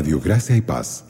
Radio Gracia y Paz.